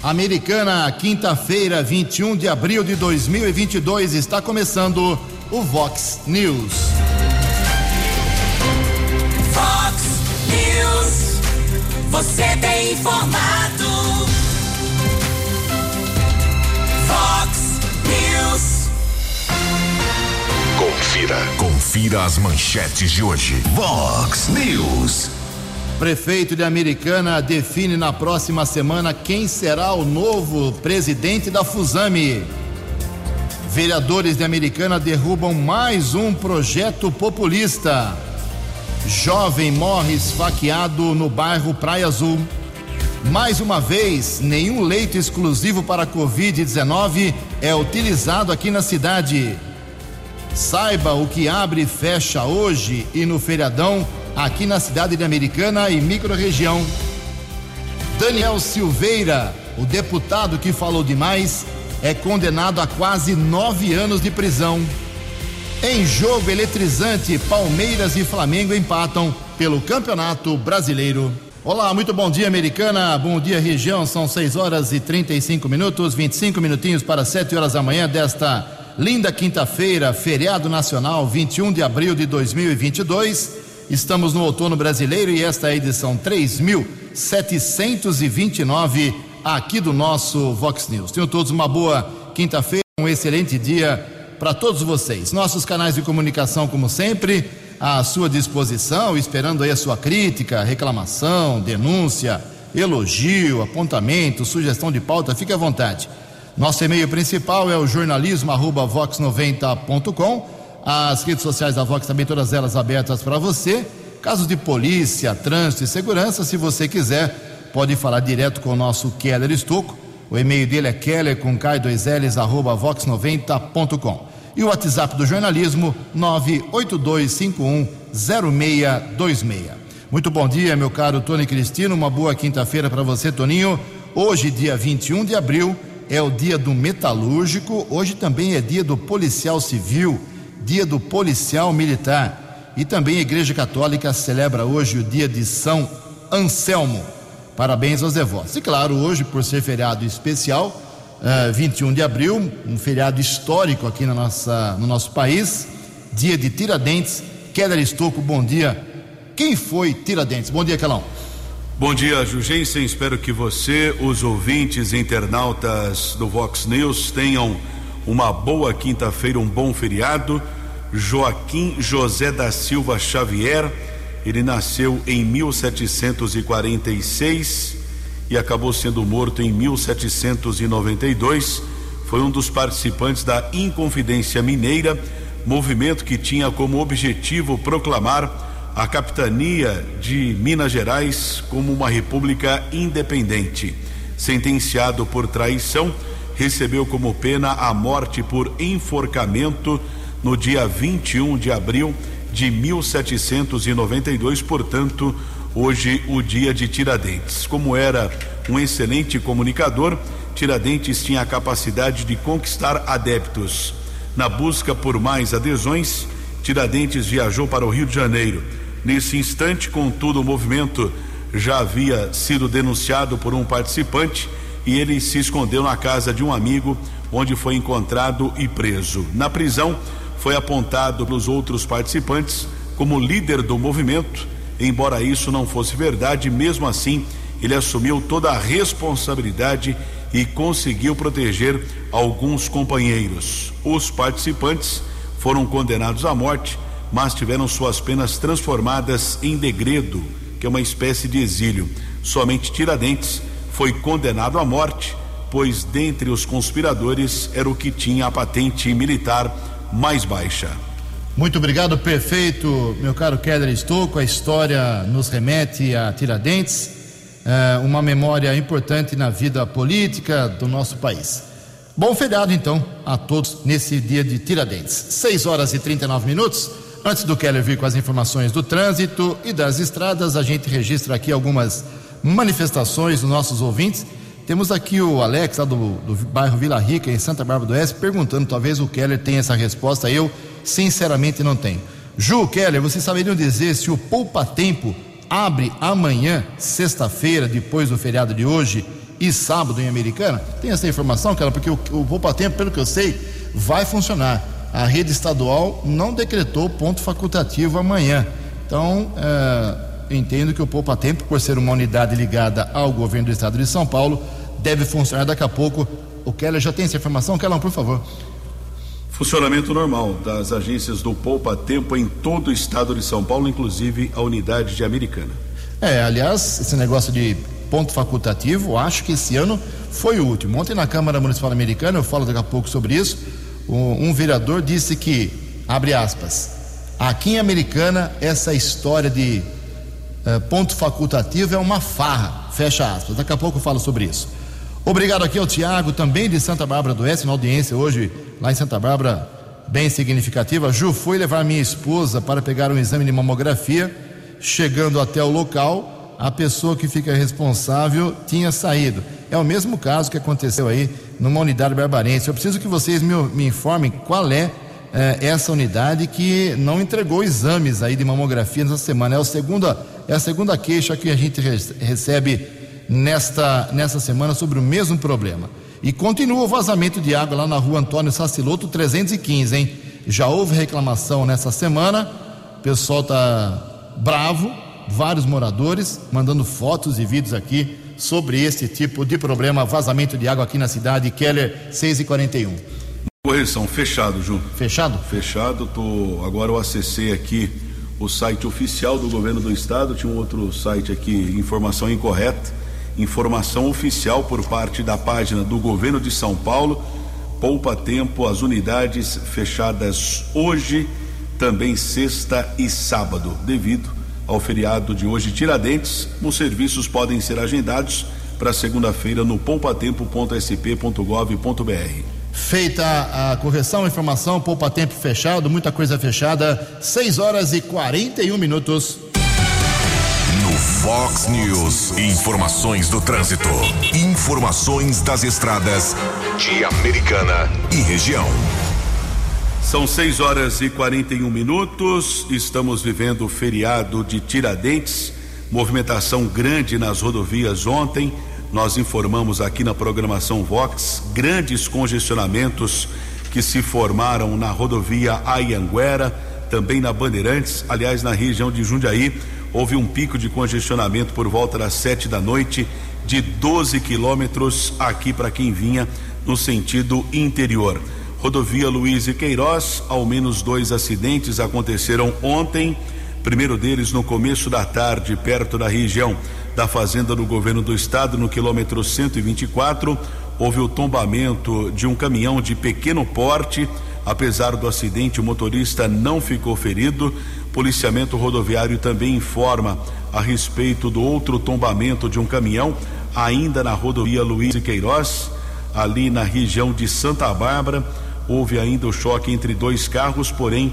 Americana, quinta-feira, 21 de abril de 2022, está começando o Vox News. Vox News, você tem informado. Vox News. Confira, confira as manchetes de hoje. Vox News. Prefeito de Americana define na próxima semana quem será o novo presidente da Fusame. Vereadores de Americana derrubam mais um projeto populista. Jovem morre esfaqueado no bairro Praia Azul. Mais uma vez, nenhum leito exclusivo para Covid-19 é utilizado aqui na cidade. Saiba o que abre e fecha hoje e no feriadão aqui na cidade de Americana e microrregião. Daniel Silveira, o deputado que falou demais, é condenado a quase nove anos de prisão. Em jogo eletrizante, Palmeiras e Flamengo empatam pelo Campeonato Brasileiro. Olá, muito bom dia, Americana. Bom dia, região. São 6 horas e 35 minutos, 25 minutinhos para 7 horas da manhã desta linda quinta-feira, feriado nacional, 21 de abril de 2022. Estamos no outono brasileiro e esta é a edição 3729 aqui do nosso Vox News. Tenham todos uma boa quinta-feira, um excelente dia para todos vocês. Nossos canais de comunicação, como sempre, à sua disposição, esperando aí a sua crítica, reclamação, denúncia, elogio, apontamento, sugestão de pauta, fique à vontade. Nosso e-mail principal é o jornalismo@vox90.com as redes sociais da Vox também, todas elas abertas para você. Casos de polícia, trânsito e segurança, se você quiser, pode falar direto com o nosso Keller Estocco. O e-mail dele é keller com k2ls arroba vox90.com. E o WhatsApp do jornalismo 982510626. Muito bom dia, meu caro Tony Cristino. Uma boa quinta-feira para você, Toninho. Hoje, dia 21 de abril, é o dia do metalúrgico. Hoje também é dia do policial civil dia do policial militar. E também a Igreja Católica celebra hoje o dia de São Anselmo. Parabéns aos devotos. E claro, hoje, por ser feriado especial, uh, eh, 21 de abril, um feriado histórico aqui na nossa, no nosso país, dia de Tiradentes. Keller Estocco, bom dia. Quem foi Tiradentes? Bom dia, Calão. Bom dia, Jugensen. Espero que você, os ouvintes internautas do Vox News tenham uma boa quinta-feira, um bom feriado. Joaquim José da Silva Xavier. Ele nasceu em 1746 e acabou sendo morto em 1792. Foi um dos participantes da Inconfidência Mineira, movimento que tinha como objetivo proclamar a capitania de Minas Gerais como uma república independente. Sentenciado por traição, recebeu como pena a morte por enforcamento no dia 21 de abril de 1792, portanto, hoje o dia de Tiradentes. Como era um excelente comunicador, Tiradentes tinha a capacidade de conquistar adeptos. Na busca por mais adesões, Tiradentes viajou para o Rio de Janeiro. Nesse instante, contudo, o movimento já havia sido denunciado por um participante e ele se escondeu na casa de um amigo, onde foi encontrado e preso. Na prisão, foi apontado pelos outros participantes como líder do movimento. Embora isso não fosse verdade, mesmo assim, ele assumiu toda a responsabilidade e conseguiu proteger alguns companheiros. Os participantes foram condenados à morte, mas tiveram suas penas transformadas em degredo, que é uma espécie de exílio. Somente Tiradentes foi condenado à morte, pois dentre os conspiradores era o que tinha a patente militar mais baixa. Muito obrigado, perfeito, meu caro Keller Estouco. A história nos remete a Tiradentes, é, uma memória importante na vida política do nosso país. Bom feriado, então, a todos nesse dia de Tiradentes. 6 horas e 39 minutos. Antes do Keller vir com as informações do trânsito e das estradas, a gente registra aqui algumas manifestações dos nossos ouvintes. Temos aqui o Alex, lá do, do bairro Vila Rica, em Santa Bárbara do Oeste, perguntando, talvez o Keller tenha essa resposta, eu sinceramente não tenho. Ju, Keller, vocês saberiam dizer se o Poupa Tempo abre amanhã, sexta-feira, depois do feriado de hoje, e sábado em Americana? Tem essa informação, cara? Porque o, o Poupa Tempo, pelo que eu sei, vai funcionar. A rede estadual não decretou ponto facultativo amanhã. Então, é, entendo que o Poupa Tempo, por ser uma unidade ligada ao governo do estado de São Paulo, deve funcionar daqui a pouco. O Keller já tem essa informação? Keller, por favor. Funcionamento normal das agências do Poupa Tempo em todo o estado de São Paulo, inclusive a unidade de Americana. É, aliás, esse negócio de ponto facultativo, acho que esse ano foi o último. Ontem na Câmara Municipal Americana, eu falo daqui a pouco sobre isso, um, um vereador disse que, abre aspas, aqui em Americana essa história de uh, ponto facultativo é uma farra, fecha aspas. Daqui a pouco eu falo sobre isso. Obrigado aqui ao Tiago, também de Santa Bárbara do Oeste, na audiência hoje lá em Santa Bárbara, bem significativa. Ju, fui levar minha esposa para pegar um exame de mamografia. Chegando até o local, a pessoa que fica responsável tinha saído. É o mesmo caso que aconteceu aí numa unidade barbarense. Eu preciso que vocês me, me informem qual é, é essa unidade que não entregou exames aí de mamografia nessa semana. É a segunda, é a segunda queixa que a gente recebe nesta, nesta semana sobre o mesmo problema. E continua o vazamento de água lá na rua Antônio Saciloto 315, hein? Já houve reclamação nessa semana, o pessoal está bravo, vários moradores mandando fotos e vídeos aqui sobre esse tipo de problema, vazamento de água aqui na cidade, Keller 6 e 41. Correção, fechado, Ju. Fechado? Fechado, tô, agora eu acessei aqui o site oficial do governo do estado, tinha um outro site aqui, informação incorreta informação oficial por parte da página do governo de São Paulo. Poupa tempo, as unidades fechadas hoje, também sexta e sábado, devido ao feriado de hoje Tiradentes. Os serviços podem ser agendados para segunda-feira no poupatempo.sp.gov.br. Feita a correção, informação, poupa tempo fechado, muita coisa fechada, 6 horas e 41 minutos. Fox News. Informações do trânsito. Informações das estradas de Americana e região. São 6 horas e 41 minutos. Estamos vivendo o feriado de Tiradentes. Movimentação grande nas rodovias ontem. Nós informamos aqui na programação Vox grandes congestionamentos que se formaram na rodovia Ayanguera, também na Bandeirantes, aliás, na região de Jundiaí houve um pico de congestionamento por volta das sete da noite de 12 quilômetros aqui para quem vinha no sentido interior. Rodovia Luiz e Queiroz, ao menos dois acidentes aconteceram ontem. Primeiro deles no começo da tarde, perto da região da fazenda do governo do estado, no quilômetro 124, houve o tombamento de um caminhão de pequeno porte. Apesar do acidente, o motorista não ficou ferido. Policiamento rodoviário também informa a respeito do outro tombamento de um caminhão, ainda na rodovia Luiz e Queiroz, ali na região de Santa Bárbara. Houve ainda o choque entre dois carros, porém,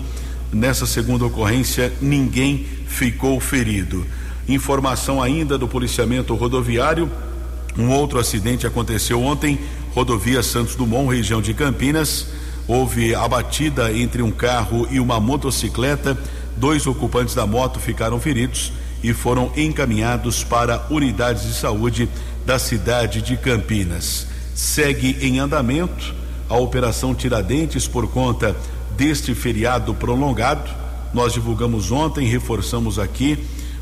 nessa segunda ocorrência, ninguém ficou ferido. Informação ainda do policiamento rodoviário: um outro acidente aconteceu ontem, rodovia Santos Dumont, região de Campinas. Houve a batida entre um carro e uma motocicleta Dois ocupantes da moto ficaram feridos e foram encaminhados para unidades de saúde da cidade de Campinas. Segue em andamento a Operação Tiradentes por conta deste feriado prolongado. Nós divulgamos ontem, reforçamos aqui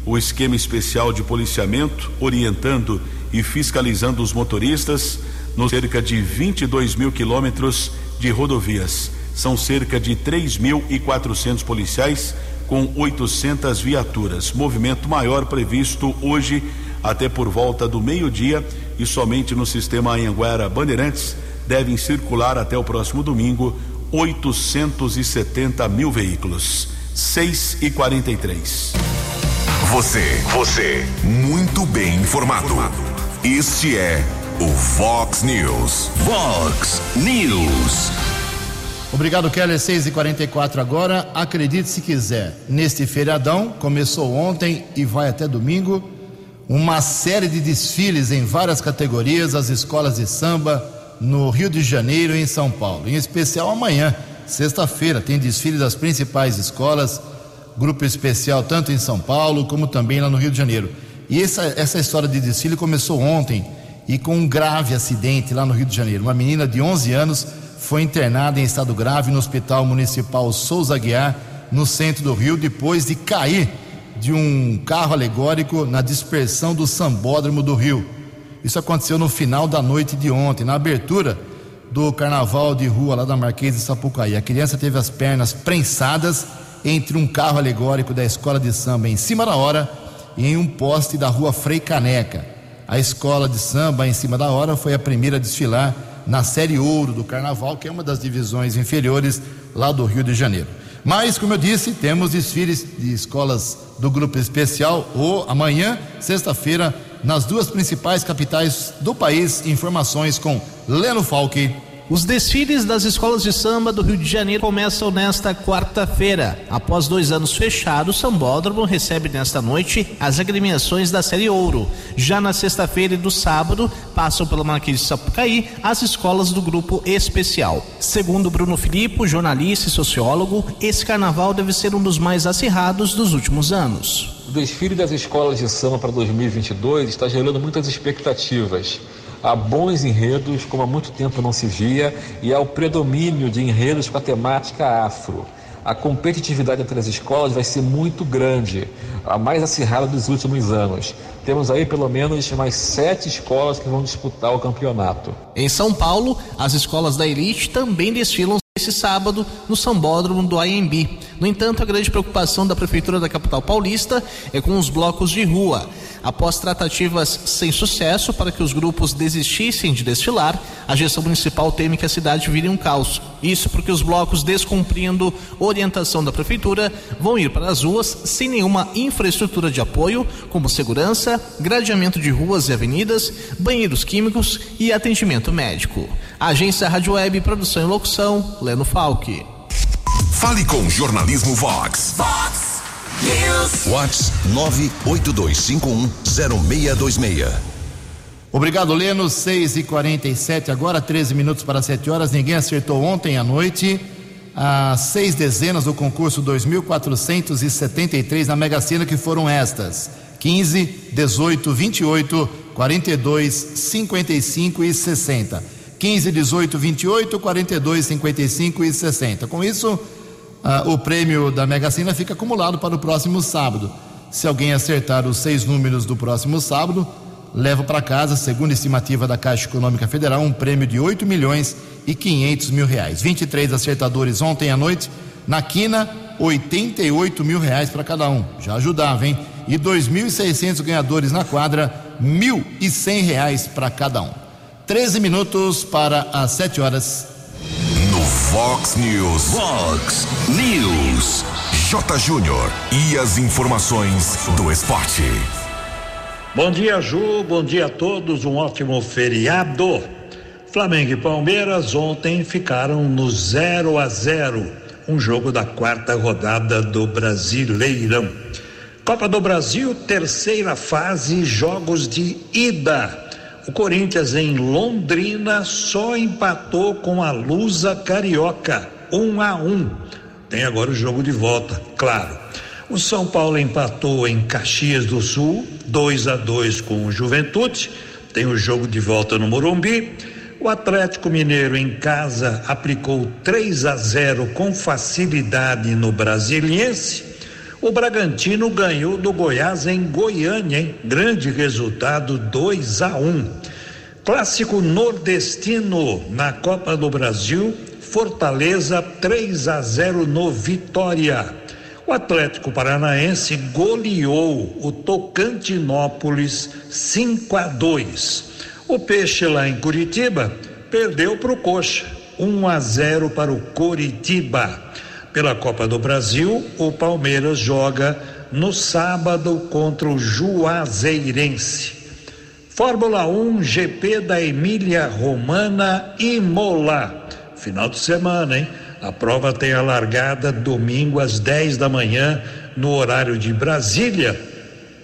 o esquema especial de policiamento, orientando e fiscalizando os motoristas nos cerca de 22 mil quilômetros de rodovias. São cerca de 3.400 policiais com 800 viaturas. Movimento maior previsto hoje até por volta do meio-dia e somente no sistema Anhanguera Bandeirantes devem circular até o próximo domingo 870 mil veículos. 6 e 43. Você, você, muito bem informado. Este é o Fox News. Fox News. Obrigado, Keller. 6 e 44 agora. Acredite se quiser, neste feriadão, começou ontem e vai até domingo, uma série de desfiles em várias categorias, as escolas de samba no Rio de Janeiro e em São Paulo. Em especial amanhã, sexta-feira, tem desfile das principais escolas, grupo especial tanto em São Paulo como também lá no Rio de Janeiro. E essa, essa história de desfile começou ontem e com um grave acidente lá no Rio de Janeiro. Uma menina de 11 anos foi internada em estado grave no Hospital Municipal Souza Guiar, no centro do Rio, depois de cair de um carro alegórico na dispersão do Sambódromo do Rio. Isso aconteceu no final da noite de ontem, na abertura do carnaval de rua lá da Marquês de Sapucaí. A criança teve as pernas prensadas entre um carro alegórico da escola de samba em cima da hora e em um poste da rua Frei Caneca. A escola de samba em cima da hora foi a primeira a desfilar na Série Ouro do Carnaval, que é uma das divisões inferiores lá do Rio de Janeiro. Mas, como eu disse, temos desfiles de escolas do Grupo Especial ou amanhã, sexta-feira, nas duas principais capitais do país. Informações com Leno Falque. Os desfiles das escolas de samba do Rio de Janeiro começam nesta quarta-feira. Após dois anos fechados, o Sambódromo recebe nesta noite as agremiações da Série Ouro. Já na sexta-feira e do sábado, passam pela Marquês de Sapucaí as escolas do Grupo Especial. Segundo Bruno Filippo, jornalista e sociólogo, esse carnaval deve ser um dos mais acirrados dos últimos anos. O desfile das escolas de samba para 2022 está gerando muitas expectativas há bons enredos, como há muito tempo não se via, e há o predomínio de enredos com a temática afro. A competitividade entre as escolas vai ser muito grande, a mais acirrada dos últimos anos. Temos aí pelo menos mais sete escolas que vão disputar o campeonato. Em São Paulo, as escolas da elite também desfilam esse sábado no Sambódromo do AMB. No entanto, a grande preocupação da Prefeitura da capital paulista é com os blocos de rua. Após tratativas sem sucesso para que os grupos desistissem de desfilar, a gestão municipal teme que a cidade vire um caos. Isso porque os blocos, descumprindo orientação da Prefeitura, vão ir para as ruas sem nenhuma infraestrutura de apoio, como segurança, gradeamento de ruas e avenidas, banheiros químicos e atendimento médico. Agência Rádio Web, produção e locução, Leno Falque. Fale com Jornalismo Vox. Vox News. Vox 982510626. Obrigado, Leno. 6 e 47 agora 13 minutos para 7 horas. Ninguém acertou ontem à noite as seis dezenas do concurso 2473 na Mega Sena, que foram estas: 15, 18, 28, 42, 55 e 60. 15, 18, 28, 42, 55 e 60. Com isso, ah, o prêmio da Mega Sena fica acumulado para o próximo sábado. Se alguém acertar os seis números do próximo sábado, leva para casa, segundo a estimativa da Caixa Econômica Federal, um prêmio de 8 milhões e 500 mil reais. 23 acertadores ontem à noite, na quina, 88 mil reais para cada um. Já ajudava, hein? E 2.600 ganhadores na quadra, 1.100 reais para cada um. 13 minutos para as 7 horas. No Fox News. Fox News. J. Júnior. E as informações do esporte. Bom dia, Ju. Bom dia a todos. Um ótimo feriado. Flamengo e Palmeiras ontem ficaram no 0 a 0, um jogo da quarta rodada do Brasileirão. Copa do Brasil, terceira fase, jogos de ida. O Corinthians em Londrina só empatou com a Lusa Carioca, 1 um a 1. Um. Tem agora o jogo de volta, claro. O São Paulo empatou em Caxias do Sul, 2 a 2 com o Juventude. Tem o jogo de volta no Morumbi. O Atlético Mineiro em casa aplicou 3 a 0 com facilidade no Brasiliense. O Bragantino ganhou do Goiás em Goiânia, hein? Grande resultado 2 a 1. Clássico nordestino na Copa do Brasil, Fortaleza 3 a 0 no Vitória. O Atlético Paranaense goleou o Tocantinópolis 5 a 2. O Peixe lá em Curitiba perdeu para o Coxa 1 a 0 para o Curitiba. Pela Copa do Brasil, o Palmeiras joga no sábado contra o Juazeirense. Fórmula 1 GP da Emília Romana e Mola. Final de semana, hein? A prova tem a largada domingo às 10 da manhã, no horário de Brasília.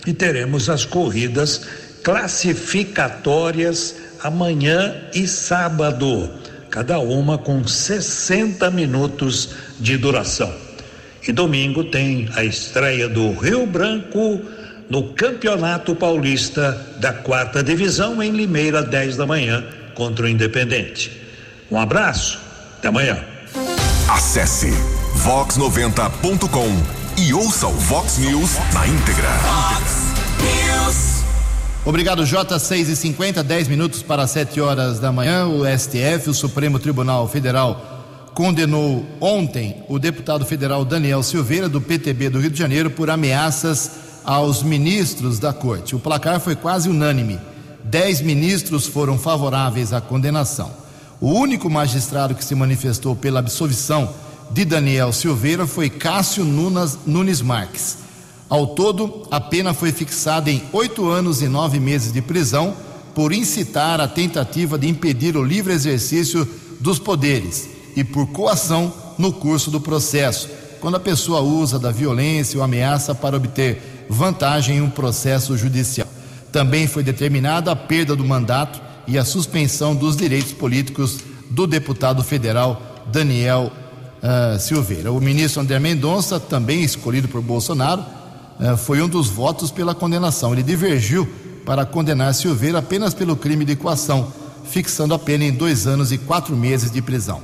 E teremos as corridas classificatórias amanhã e sábado, cada uma com 60 minutos de duração. E domingo tem a estreia do Rio Branco no Campeonato Paulista da quarta divisão em Limeira, 10 da manhã, contra o Independente. Um abraço, até amanhã. Acesse vox90.com e ouça o Vox News na íntegra. Obrigado, J. 6 e 50 10 minutos para 7 horas da manhã. O STF, o Supremo Tribunal Federal, condenou ontem o deputado federal Daniel Silveira, do PTB do Rio de Janeiro, por ameaças aos ministros da corte. O placar foi quase unânime. Dez ministros foram favoráveis à condenação. O único magistrado que se manifestou pela absolvição de Daniel Silveira foi Cássio Nunes, Nunes Marques. Ao todo, a pena foi fixada em oito anos e nove meses de prisão por incitar a tentativa de impedir o livre exercício dos poderes e por coação no curso do processo, quando a pessoa usa da violência ou ameaça para obter vantagem em um processo judicial. Também foi determinada a perda do mandato e a suspensão dos direitos políticos do deputado federal Daniel uh, Silveira. O ministro André Mendonça, também escolhido por Bolsonaro, foi um dos votos pela condenação. Ele divergiu para condenar Silveira apenas pelo crime de coação, fixando a pena em dois anos e quatro meses de prisão.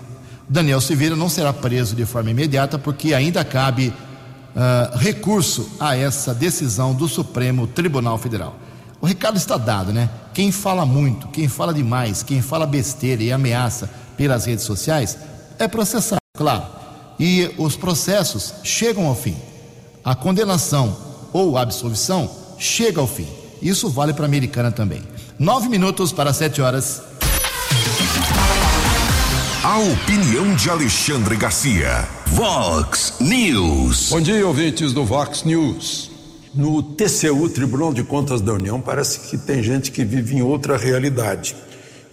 Daniel Silveira não será preso de forma imediata porque ainda cabe uh, recurso a essa decisão do Supremo Tribunal Federal. O recado está dado, né? Quem fala muito, quem fala demais, quem fala besteira e ameaça pelas redes sociais é processado, claro. E os processos chegam ao fim. A condenação ou a absolvição chega ao fim. Isso vale para a americana também. Nove minutos para sete horas. A opinião de Alexandre Garcia. Vox News. Bom dia, ouvintes do Vox News. No TCU, Tribunal de Contas da União, parece que tem gente que vive em outra realidade.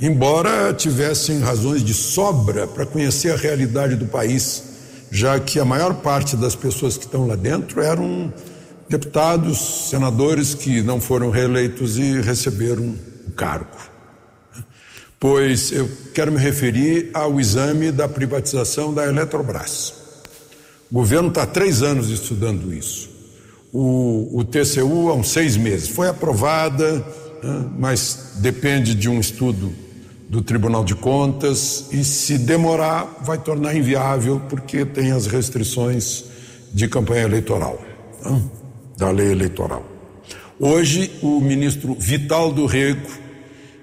Embora tivessem razões de sobra para conhecer a realidade do país, já que a maior parte das pessoas que estão lá dentro eram deputados, senadores que não foram reeleitos e receberam o cargo pois eu quero me referir ao exame da privatização da Eletrobras. O governo está há três anos estudando isso. O, o TCU há uns seis meses. Foi aprovada, né, mas depende de um estudo do Tribunal de Contas e, se demorar, vai tornar inviável, porque tem as restrições de campanha eleitoral, da lei eleitoral. Hoje, o ministro Vital do Rego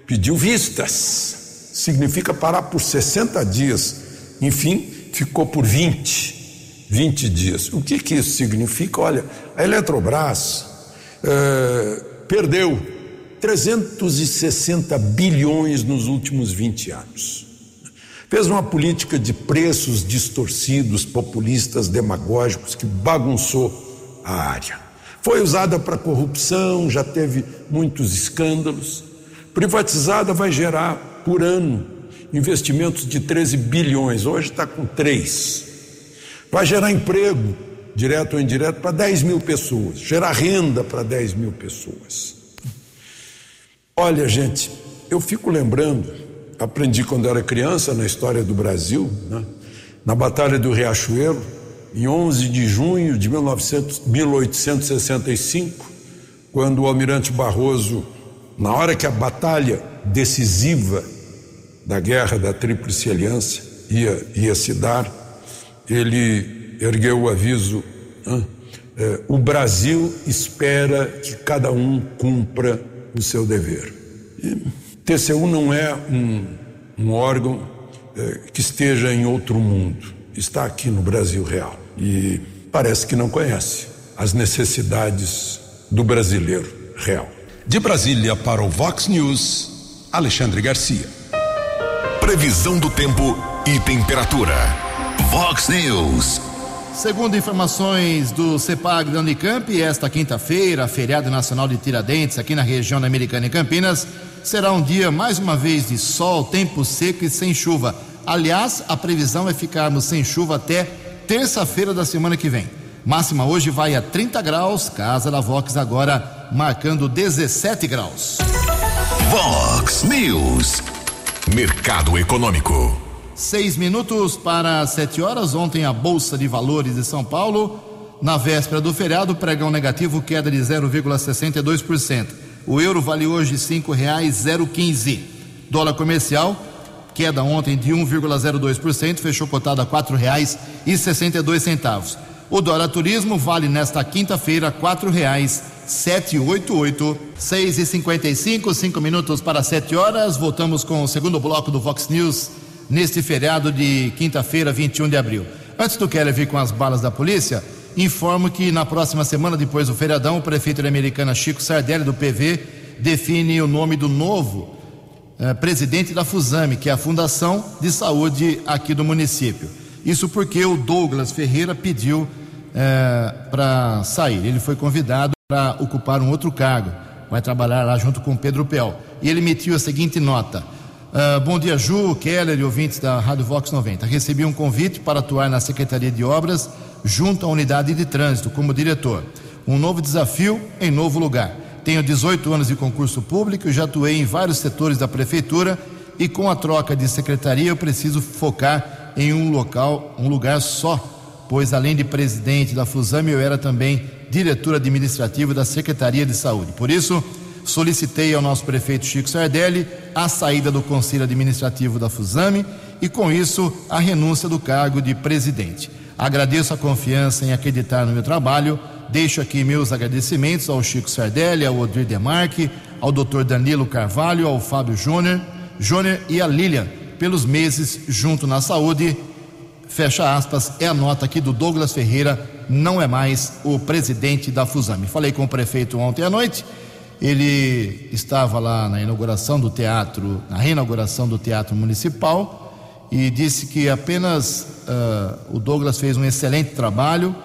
pediu vistas, significa parar por 60 dias, enfim, ficou por 20, 20 dias. O que, que isso significa? Olha, a Eletrobras é, perdeu 360 bilhões nos últimos 20 anos. Fez uma política de preços distorcidos, populistas, demagógicos, que bagunçou a área. Foi usada para corrupção, já teve muitos escândalos. Privatizada vai gerar por ano investimentos de 13 bilhões, hoje está com 3. Vai gerar emprego, direto ou indireto, para 10 mil pessoas, gerar renda para 10 mil pessoas. Olha, gente, eu fico lembrando, aprendi quando era criança na história do Brasil, né? na Batalha do Riachuelo, em 11 de junho de 1900, 1865, quando o almirante Barroso na hora que a batalha decisiva da guerra da Tríplice Aliança ia, ia se dar, ele ergueu o aviso: é, o Brasil espera que cada um cumpra o seu dever. E TCU não é um, um órgão é, que esteja em outro mundo, está aqui no Brasil real e parece que não conhece as necessidades do brasileiro real. De Brasília para o Vox News, Alexandre Garcia. Previsão do tempo e temperatura. Vox News. Segundo informações do CEPAG da Unicamp, esta quinta-feira, feriado nacional de Tiradentes, aqui na região da Americana e Campinas, será um dia mais uma vez de sol, tempo seco e sem chuva. Aliás, a previsão é ficarmos sem chuva até terça-feira da semana que vem. Máxima hoje vai a 30 graus, casa da Vox agora marcando 17 graus. Vox News. Mercado Econômico. Seis minutos para sete horas. Ontem a Bolsa de Valores de São Paulo Na véspera do feriado, pregão negativo queda de 0,62%. O euro vale hoje R$ 5,015. Dólar comercial, queda ontem de 1,02%, fechou cotado a R$ 4,62. O dólar turismo vale nesta quinta-feira R$ 4,788. 6 e 55 5 minutos para 7 horas. Voltamos com o segundo bloco do Vox News neste feriado de quinta-feira, 21 de abril. Antes do Keller vir com as balas da polícia, informo que na próxima semana, depois do feriadão, o prefeito Americana Chico Sardelli, do PV, define o nome do novo eh, presidente da FUSAME, que é a Fundação de Saúde aqui do município. Isso porque o Douglas Ferreira pediu eh, para sair. Ele foi convidado para ocupar um outro cargo. Vai trabalhar lá junto com Pedro Pel. E ele emitiu a seguinte nota. Uh, bom dia, Ju, Keller e ouvintes da Rádio Vox 90. Recebi um convite para atuar na Secretaria de Obras junto à unidade de trânsito como diretor. Um novo desafio em novo lugar. Tenho 18 anos de concurso público e já atuei em vários setores da prefeitura e com a troca de secretaria eu preciso focar em um local, um lugar só, pois além de presidente da Fusame eu era também diretor administrativo da Secretaria de Saúde. Por isso, solicitei ao nosso prefeito Chico Sardelli a saída do Conselho Administrativo da Fusame e, com isso, a renúncia do cargo de presidente. Agradeço a confiança em acreditar no meu trabalho. Deixo aqui meus agradecimentos ao Chico Sardelli, ao Odir Demarque, ao Dr. Danilo Carvalho, ao Fábio Júnior, Júnior e a Lilian pelos meses junto na saúde. Fecha aspas, é a nota aqui do Douglas Ferreira, não é mais o presidente da Fusame. Falei com o prefeito ontem à noite ele estava lá na inauguração do teatro, na reinauguração do teatro municipal e disse que apenas uh, o Douglas fez um excelente trabalho,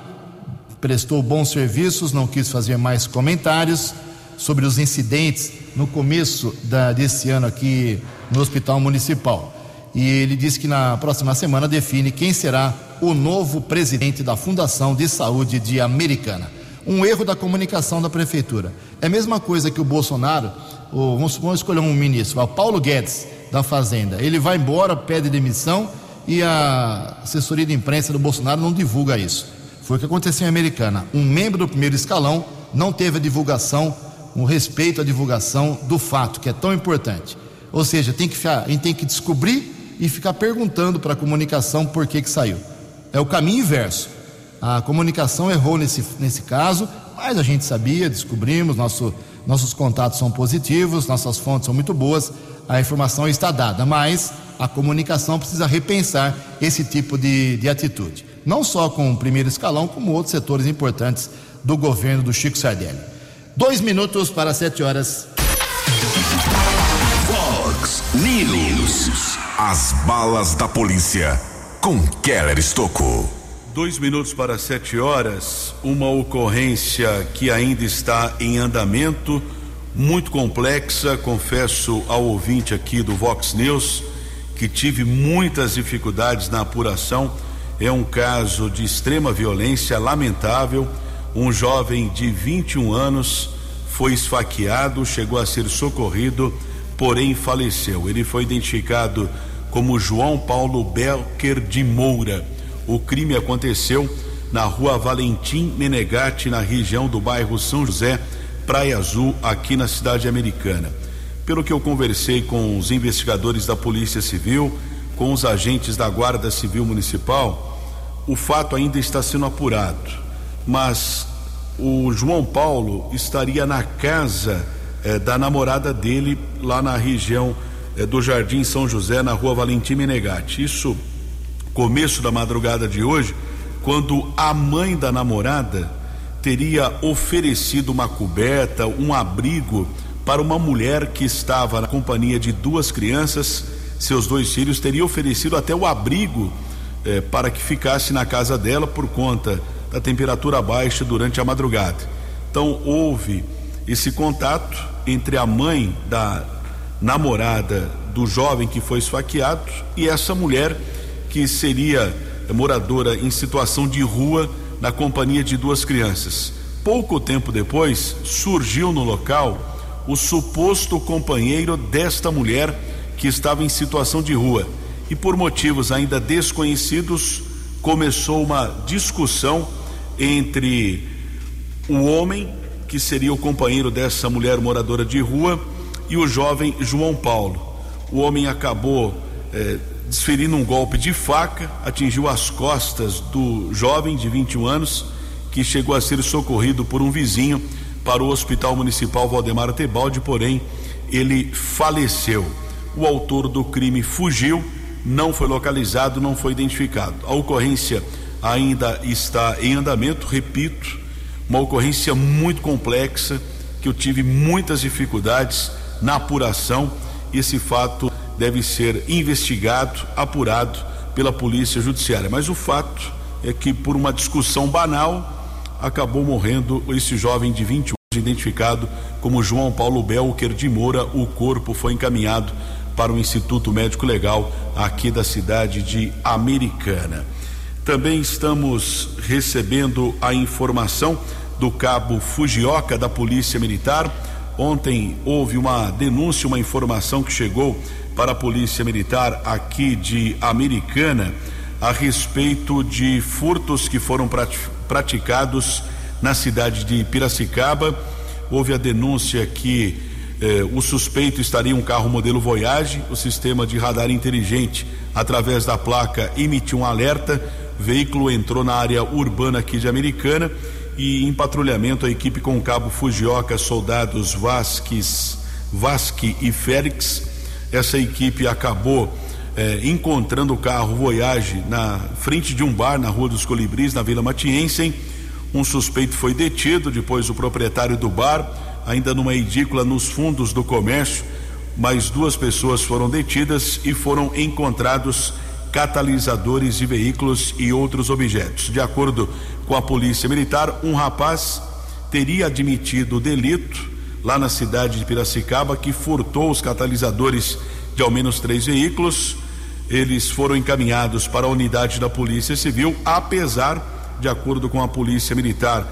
prestou bons serviços, não quis fazer mais comentários sobre os incidentes no começo da, desse ano aqui no Hospital Municipal. E ele disse que na próxima semana define quem será o novo presidente da Fundação de Saúde de Americana um erro da comunicação da prefeitura. É a mesma coisa que o Bolsonaro, o, vamos, vamos escolher um ministro, o Paulo Guedes, da Fazenda. Ele vai embora, pede demissão e a assessoria de imprensa do Bolsonaro não divulga isso. Foi o que aconteceu em Americana. Um membro do primeiro escalão não teve a divulgação, um respeito à divulgação do fato, que é tão importante. Ou seja, tem que a gente tem que descobrir e ficar perguntando para a comunicação por que, que saiu. É o caminho inverso. A comunicação errou nesse, nesse caso, mas a gente sabia, descobrimos, nosso, nossos contatos são positivos, nossas fontes são muito boas, a informação está dada, mas a comunicação precisa repensar esse tipo de, de atitude. Não só com o primeiro escalão, como outros setores importantes do governo do Chico Sardelli. Dois minutos para sete horas. Fox News. As balas da polícia com Keller Estocou. Dois minutos para sete horas, uma ocorrência que ainda está em andamento, muito complexa, confesso ao ouvinte aqui do Vox News que tive muitas dificuldades na apuração. É um caso de extrema violência, lamentável. Um jovem de 21 anos foi esfaqueado, chegou a ser socorrido, porém faleceu. Ele foi identificado como João Paulo Belker de Moura o crime aconteceu na rua Valentim Menegatti, na região do bairro São José, Praia Azul, aqui na cidade americana. Pelo que eu conversei com os investigadores da Polícia Civil, com os agentes da Guarda Civil Municipal, o fato ainda está sendo apurado. Mas o João Paulo estaria na casa eh, da namorada dele, lá na região eh, do Jardim São José, na rua Valentim Menegatti. Isso começo da madrugada de hoje, quando a mãe da namorada teria oferecido uma coberta, um abrigo para uma mulher que estava na companhia de duas crianças, seus dois filhos, teria oferecido até o abrigo eh, para que ficasse na casa dela por conta da temperatura baixa durante a madrugada. Então houve esse contato entre a mãe da namorada do jovem que foi esfaqueado e essa mulher que seria moradora em situação de rua na companhia de duas crianças. Pouco tempo depois, surgiu no local o suposto companheiro desta mulher que estava em situação de rua e, por motivos ainda desconhecidos, começou uma discussão entre o homem, que seria o companheiro dessa mulher moradora de rua, e o jovem João Paulo. O homem acabou eh, desferindo um golpe de faca, atingiu as costas do jovem de 21 anos, que chegou a ser socorrido por um vizinho para o Hospital Municipal Valdemar Tebaldi, porém ele faleceu. O autor do crime fugiu, não foi localizado, não foi identificado. A ocorrência ainda está em andamento, repito, uma ocorrência muito complexa que eu tive muitas dificuldades na apuração. Esse fato deve ser investigado, apurado pela Polícia Judiciária. Mas o fato é que, por uma discussão banal, acabou morrendo esse jovem de 21 anos, identificado como João Paulo Belker de Moura. O corpo foi encaminhado para o Instituto Médico Legal aqui da cidade de Americana. Também estamos recebendo a informação do cabo Fujioka da Polícia Militar. Ontem houve uma denúncia, uma informação que chegou para a Polícia Militar aqui de Americana a respeito de furtos que foram praticados na cidade de Piracicaba. Houve a denúncia que eh, o suspeito estaria em um carro modelo Voyage, o sistema de radar inteligente, através da placa, emitiu um alerta. O veículo entrou na área urbana aqui de Americana e em patrulhamento a equipe com o cabo Fujioka, soldados Vasques, Vasque e Félix essa equipe acabou eh, encontrando o carro Voyage na frente de um bar na Rua dos Colibris, na Vila Matiense. Um suspeito foi detido, depois o proprietário do bar, ainda numa edícula nos fundos do comércio. Mais duas pessoas foram detidas e foram encontrados catalisadores de veículos e outros objetos. De acordo com a Polícia Militar, um rapaz teria admitido o delito lá na cidade de Piracicaba, que furtou os catalisadores de ao menos três veículos. Eles foram encaminhados para a unidade da Polícia Civil, apesar, de acordo com a Polícia Militar,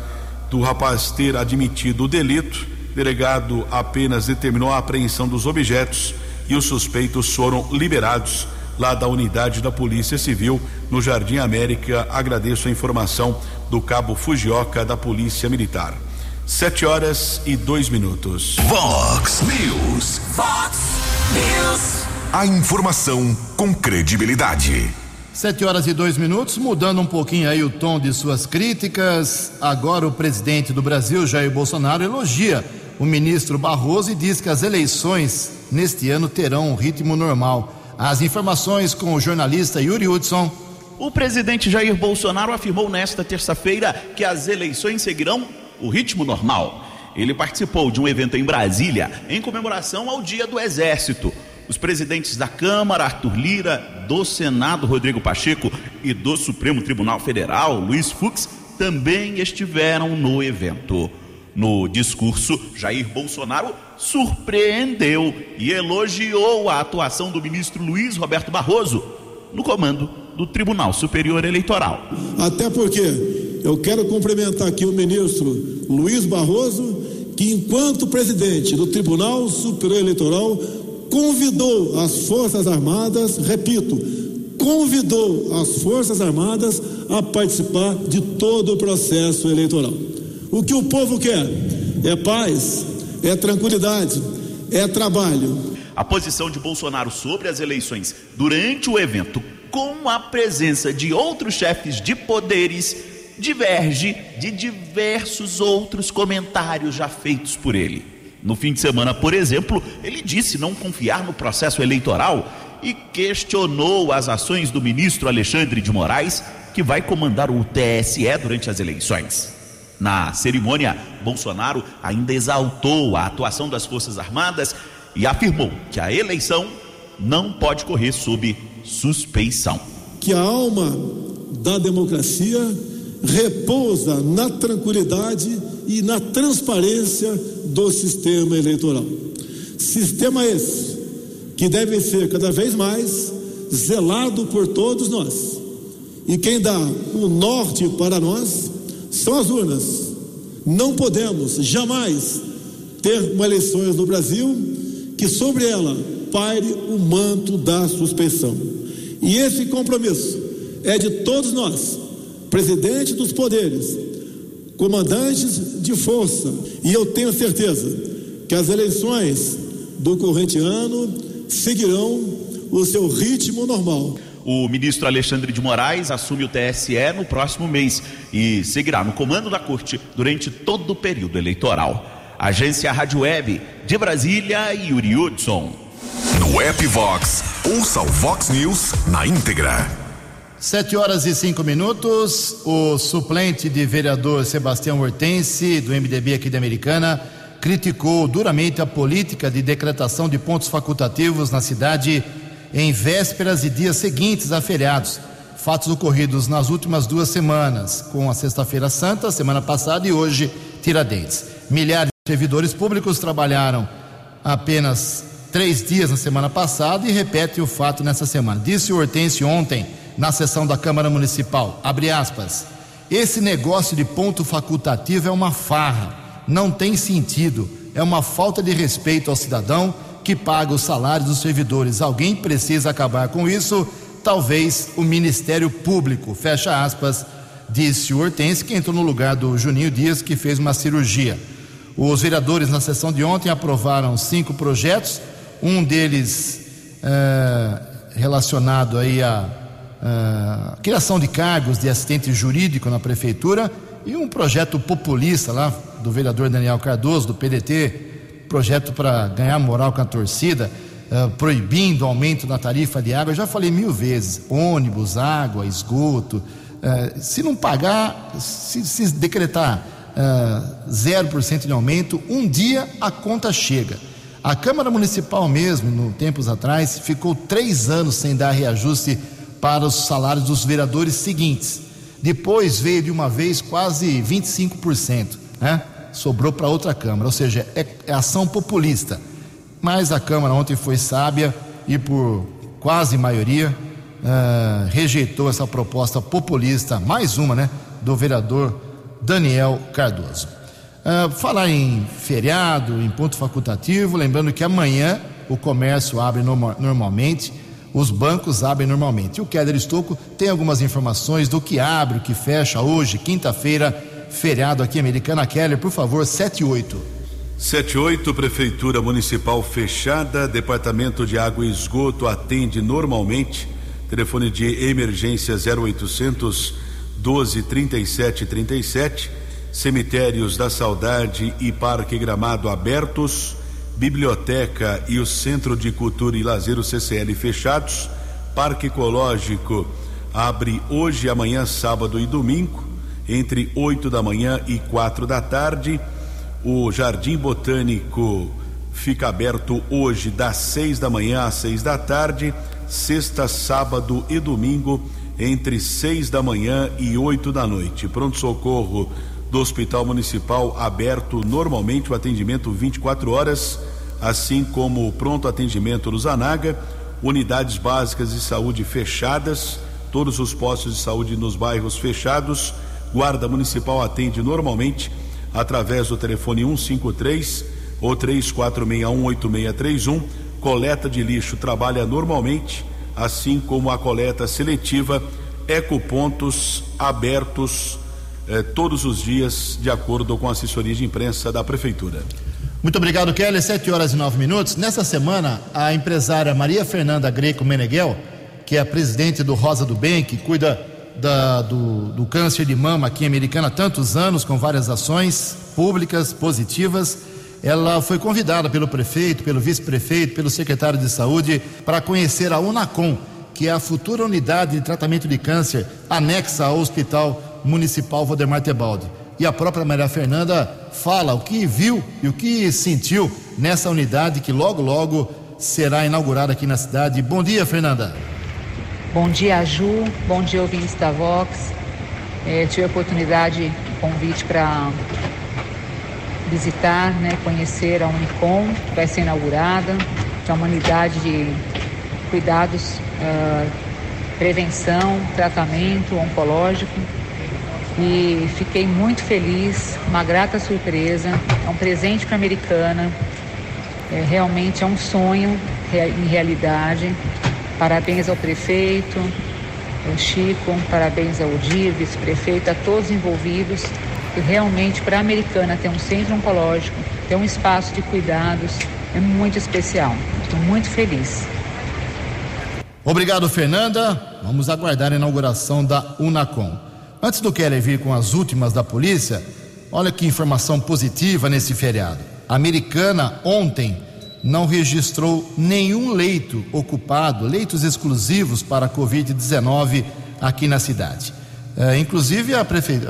do rapaz ter admitido o delito. O delegado apenas determinou a apreensão dos objetos e os suspeitos foram liberados lá da unidade da Polícia Civil no Jardim América. Agradeço a informação do cabo Fujioka da Polícia Militar. Sete horas e dois minutos. Vox News. Vox News. A informação com credibilidade. Sete horas e dois minutos, mudando um pouquinho aí o tom de suas críticas. Agora o presidente do Brasil, Jair Bolsonaro, elogia o ministro Barroso e diz que as eleições neste ano terão um ritmo normal. As informações com o jornalista Yuri Hudson. O presidente Jair Bolsonaro afirmou nesta terça-feira que as eleições seguirão o ritmo normal. Ele participou de um evento em Brasília em comemoração ao Dia do Exército. Os presidentes da Câmara, Arthur Lira, do Senado, Rodrigo Pacheco, e do Supremo Tribunal Federal, Luiz Fux, também estiveram no evento. No discurso, Jair Bolsonaro surpreendeu e elogiou a atuação do ministro Luiz Roberto Barroso no comando do Tribunal Superior Eleitoral. Até porque eu quero cumprimentar aqui o ministro Luiz Barroso, que, enquanto presidente do Tribunal Superior Eleitoral, convidou as Forças Armadas, repito, convidou as Forças Armadas a participar de todo o processo eleitoral. O que o povo quer é paz, é tranquilidade, é trabalho. A posição de Bolsonaro sobre as eleições durante o evento, com a presença de outros chefes de poderes, diverge de diversos outros comentários já feitos por ele. No fim de semana, por exemplo, ele disse não confiar no processo eleitoral e questionou as ações do ministro Alexandre de Moraes, que vai comandar o TSE durante as eleições. Na cerimônia, Bolsonaro ainda exaltou a atuação das Forças Armadas e afirmou que a eleição não pode correr sob suspeição. Que a alma da democracia repousa na tranquilidade e na transparência do sistema eleitoral. Sistema esse que deve ser cada vez mais zelado por todos nós. E quem dá o norte para nós são as urnas. Não podemos jamais ter uma eleições no Brasil que sobre ela paire o manto da suspeição. E esse compromisso é de todos nós presidente dos poderes, comandantes de força. E eu tenho certeza que as eleições do corrente ano seguirão o seu ritmo normal. O ministro Alexandre de Moraes assume o TSE no próximo mês e seguirá no comando da corte durante todo o período eleitoral. Agência Rádio Web de Brasília, Yuri Hudson. No app Vox, ouça o Vox News na íntegra. Sete horas e cinco minutos. O suplente de vereador Sebastião Hortense, do MDB aqui de Americana, criticou duramente a política de decretação de pontos facultativos na cidade em vésperas e dias seguintes a feriados. Fatos ocorridos nas últimas duas semanas, com a Sexta-feira Santa, semana passada, e hoje, Tiradentes. Milhares de servidores públicos trabalharam apenas três dias na semana passada e repete o fato nessa semana. Disse o Hortense ontem, na sessão da Câmara Municipal, abre aspas, esse negócio de ponto facultativo é uma farra, não tem sentido, é uma falta de respeito ao cidadão que paga os salários dos servidores. Alguém precisa acabar com isso, talvez o Ministério Público, fecha aspas, disse o Hortense, que entrou no lugar do Juninho Dias, que fez uma cirurgia. Os vereadores, na sessão de ontem, aprovaram cinco projetos, um deles é, relacionado aí à, à criação de cargos de assistente jurídico na prefeitura e um projeto populista lá do vereador Daniel Cardoso, do PDT, projeto para ganhar moral com a torcida, uh, proibindo aumento da tarifa de água. Eu já falei mil vezes: ônibus, água, esgoto. Uh, se não pagar, se, se decretar uh, 0% de aumento, um dia a conta chega. A Câmara Municipal mesmo, no tempos atrás, ficou três anos sem dar reajuste para os salários dos vereadores seguintes. Depois veio de uma vez quase 25%, né? sobrou para outra Câmara, ou seja, é, é ação populista. Mas a Câmara ontem foi sábia e, por quase maioria, uh, rejeitou essa proposta populista, mais uma, né, do vereador Daniel Cardoso. Uh, falar em feriado, em ponto facultativo, lembrando que amanhã o comércio abre norma normalmente, os bancos abrem normalmente. E o Keller Estocco tem algumas informações do que abre, o que fecha hoje, quinta-feira, feriado aqui, Americana Keller, por favor, 78. 78, Prefeitura Municipal fechada, Departamento de Água e Esgoto atende normalmente. Telefone de emergência 0800 12 37 37. Cemitérios da Saudade e Parque Gramado abertos. Biblioteca e o Centro de Cultura e Lazer, o CCL, fechados. Parque Ecológico abre hoje, amanhã, sábado e domingo entre 8 da manhã e quatro da tarde. O Jardim Botânico fica aberto hoje das 6 da manhã às 6 da tarde, sexta, sábado e domingo entre 6 da manhã e 8 da noite. Pronto socorro do Hospital Municipal aberto normalmente o atendimento 24 horas, assim como o pronto atendimento do Zanaga, unidades básicas de saúde fechadas, todos os postos de saúde nos bairros fechados Guarda Municipal atende normalmente através do telefone 153 ou 34618631. Coleta de lixo trabalha normalmente, assim como a coleta seletiva. Ecopontos abertos eh, todos os dias, de acordo com a assessoria de imprensa da Prefeitura. Muito obrigado, Kelly. Sete horas e nove minutos. Nessa semana, a empresária Maria Fernanda Greco Meneghel, que é a presidente do Rosa do Bem, que cuida da, do, do câncer de mama aqui em Americana há tantos anos, com várias ações públicas positivas. Ela foi convidada pelo prefeito, pelo vice-prefeito, pelo secretário de saúde para conhecer a Unacom, que é a futura unidade de tratamento de câncer anexa ao Hospital Municipal Valdemar Tebaldi. E a própria Maria Fernanda fala o que viu e o que sentiu nessa unidade que logo, logo será inaugurada aqui na cidade. Bom dia, Fernanda. Bom dia, Ju. Bom dia, ouvintes da Vox. É, tive a oportunidade, convite para visitar, né, conhecer a Unicom, que vai ser inaugurada, que é uma unidade de cuidados, uh, prevenção, tratamento oncológico. E fiquei muito feliz, uma grata surpresa, é um presente para a americana, é, realmente é um sonho em realidade. Parabéns ao prefeito, ao Chico, parabéns ao DIR, vice-prefeito, a todos envolvidos. E realmente, para a americana ter um centro oncológico, ter um espaço de cuidados, é muito especial. Estou muito feliz. Obrigado, Fernanda. Vamos aguardar a inauguração da Unacom. Antes do Keller vir com as últimas da polícia, olha que informação positiva nesse feriado. A americana ontem não registrou nenhum leito ocupado, leitos exclusivos para a Covid-19 aqui na cidade. É, inclusive, a, prefe...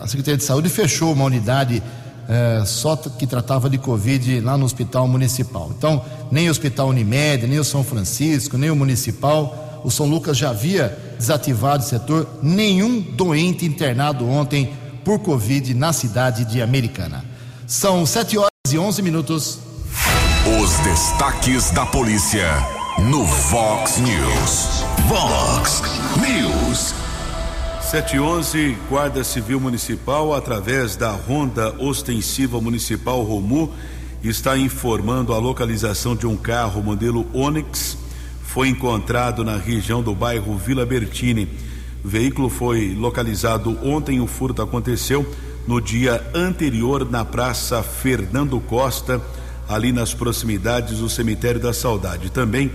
a Secretaria de Saúde fechou uma unidade é, só que tratava de Covid lá no Hospital Municipal. Então, nem o Hospital Unimed, nem o São Francisco, nem o Municipal, o São Lucas já havia desativado o setor, nenhum doente internado ontem por Covid na cidade de Americana. São 7 horas e 11 minutos. Os destaques da polícia no Vox News. Vox News. 711, Guarda Civil Municipal, através da Ronda Ostensiva Municipal Romu, está informando a localização de um carro modelo Onix. Foi encontrado na região do bairro Vila Bertini. O veículo foi localizado ontem. O furto aconteceu no dia anterior na Praça Fernando Costa ali nas proximidades do Cemitério da Saudade. Também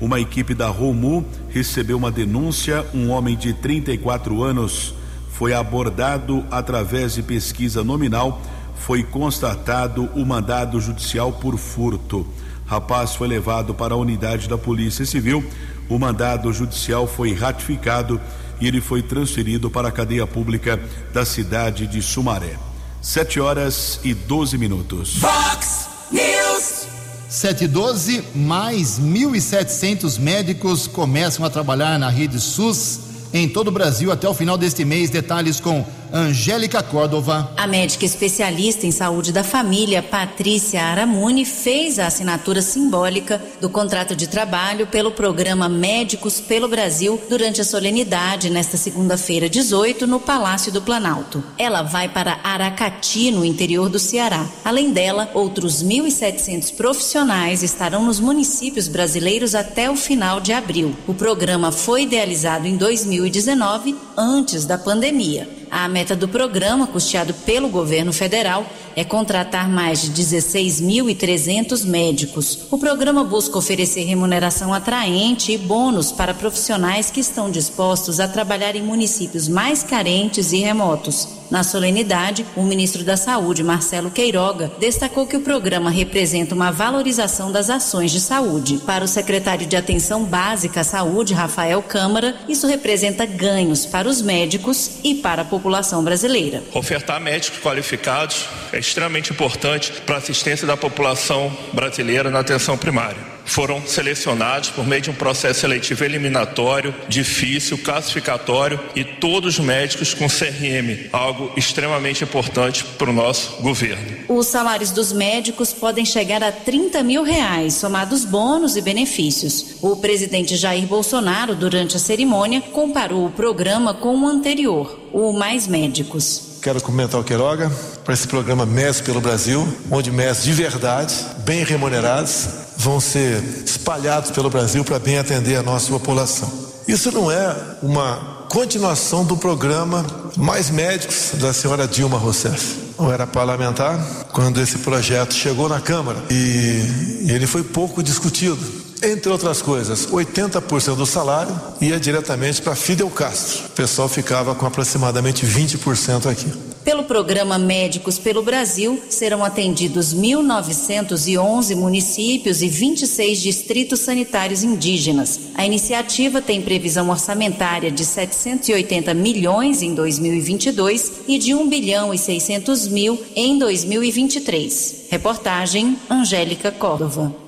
uma equipe da Romu recebeu uma denúncia. Um homem de 34 anos foi abordado através de pesquisa nominal. Foi constatado o mandado judicial por furto. Rapaz foi levado para a unidade da Polícia Civil. O mandado judicial foi ratificado e ele foi transferido para a cadeia pública da cidade de Sumaré. Sete horas e 12 minutos. Fox News. 712, mais 1.700 médicos começam a trabalhar na rede SUS em todo o Brasil até o final deste mês. Detalhes com Angélica Córdova. A médica especialista em saúde da família, Patrícia Aramuni, fez a assinatura simbólica do contrato de trabalho pelo programa Médicos pelo Brasil durante a solenidade nesta segunda-feira, 18, no Palácio do Planalto. Ela vai para Aracati, no interior do Ceará. Além dela, outros 1.700 profissionais estarão nos municípios brasileiros até o final de abril. O programa foi idealizado em 2019, antes da pandemia. A meta do programa, custeado pelo governo federal, é contratar mais de 16.300 médicos. O programa busca oferecer remuneração atraente e bônus para profissionais que estão dispostos a trabalhar em municípios mais carentes e remotos. Na solenidade, o ministro da Saúde, Marcelo Queiroga, destacou que o programa representa uma valorização das ações de saúde. Para o secretário de Atenção Básica à Saúde, Rafael Câmara, isso representa ganhos para os médicos e para a população brasileira. Ofertar médicos qualificados é extremamente importante para a assistência da população brasileira na atenção primária foram selecionados por meio de um processo seletivo eliminatório, difícil, classificatório e todos médicos com CRM, algo extremamente importante para o nosso governo. Os salários dos médicos podem chegar a 30 mil reais, somados bônus e benefícios. O presidente Jair Bolsonaro, durante a cerimônia, comparou o programa com o anterior, o Mais Médicos. Quero comentar o Queiroga para esse programa Médicos pelo Brasil, onde médicos de verdade, bem remunerados, vão ser espalhados pelo Brasil para bem atender a nossa população. Isso não é uma continuação do programa Mais Médicos da senhora Dilma Rousseff. Eu era parlamentar quando esse projeto chegou na Câmara e ele foi pouco discutido. Entre outras coisas, 80% do salário ia diretamente para Fidel Castro. O pessoal ficava com aproximadamente 20% aqui. Pelo programa Médicos pelo Brasil, serão atendidos 1.911 municípios e 26 distritos sanitários indígenas. A iniciativa tem previsão orçamentária de 780 milhões em 2022 e de 1 bilhão e 600 mil em 2023. Reportagem Angélica Córdova.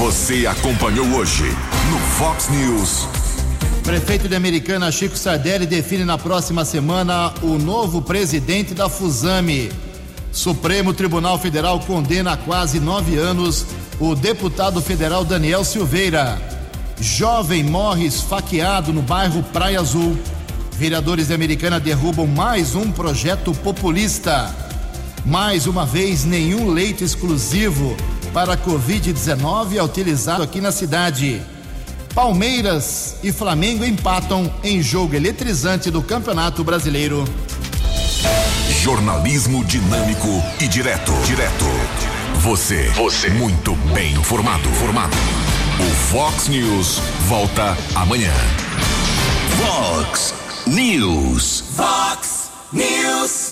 Você acompanhou hoje no Fox News. Prefeito de Americana Chico Sardelli define na próxima semana o novo presidente da Fusame. Supremo Tribunal Federal condena há quase nove anos o deputado federal Daniel Silveira. Jovem morre esfaqueado no bairro Praia Azul. Vereadores de Americana derrubam mais um projeto populista. Mais uma vez, nenhum leito exclusivo para a Covid-19 é utilizado aqui na cidade. Palmeiras e Flamengo empatam em jogo eletrizante do Campeonato Brasileiro. Jornalismo dinâmico e direto. Direto. Você. Você. Muito bem informado. Formado. O Fox News volta amanhã. Fox News. Fox News.